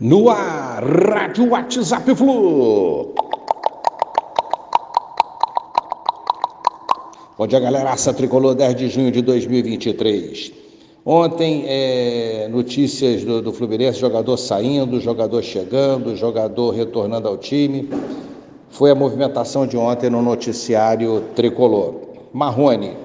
No ar, Rádio WhatsApp Flu. Bom dia, galera. Aça Tricolor, 10 de junho de 2023. Ontem, é, notícias do, do Fluminense, jogador saindo, jogador chegando, jogador retornando ao time. Foi a movimentação de ontem no noticiário Tricolor. Marrone,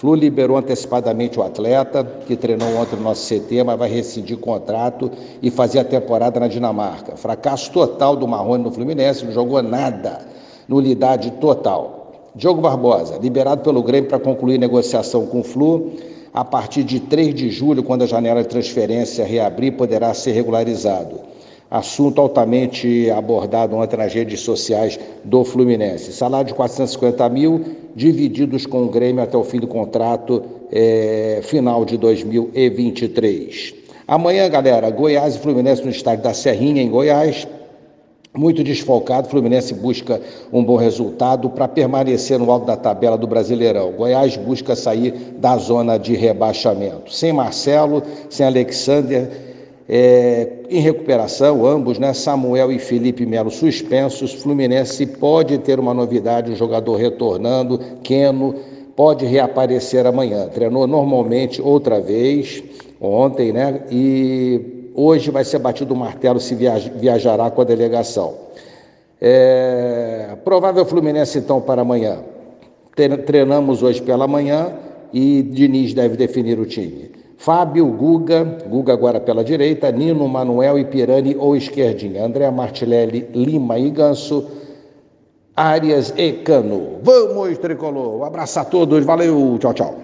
Flu liberou antecipadamente o atleta, que treinou ontem no nosso CT, mas vai rescindir contrato e fazer a temporada na Dinamarca. Fracasso total do Marrone no Fluminense, não jogou nada, nulidade total. Diogo Barbosa, liberado pelo Grêmio para concluir negociação com o Flu. A partir de 3 de julho, quando a janela de transferência reabrir, poderá ser regularizado assunto altamente abordado ontem nas redes sociais do Fluminense. Salário de 450 mil, divididos com o Grêmio até o fim do contrato é, final de 2023. Amanhã, galera, Goiás e Fluminense no estádio da Serrinha, em Goiás. Muito desfalcado, Fluminense busca um bom resultado para permanecer no alto da tabela do Brasileirão. Goiás busca sair da zona de rebaixamento. Sem Marcelo, sem Alexander, é, em recuperação, ambos, né? Samuel e Felipe Melo suspensos. Fluminense pode ter uma novidade, um jogador retornando, Queno, pode reaparecer amanhã. Treinou normalmente outra vez, ontem, né? E hoje vai ser batido o martelo se viajará com a delegação. É, provável Fluminense então para amanhã. Treinamos hoje pela manhã e Diniz deve definir o time. Fábio, Guga, Guga agora pela direita, Nino, Manuel e Pirani ou esquerdinha, André Martilelli, Lima e Ganso, Arias e Cano. Vamos, Tricolor! Um abraço a todos, valeu, tchau, tchau.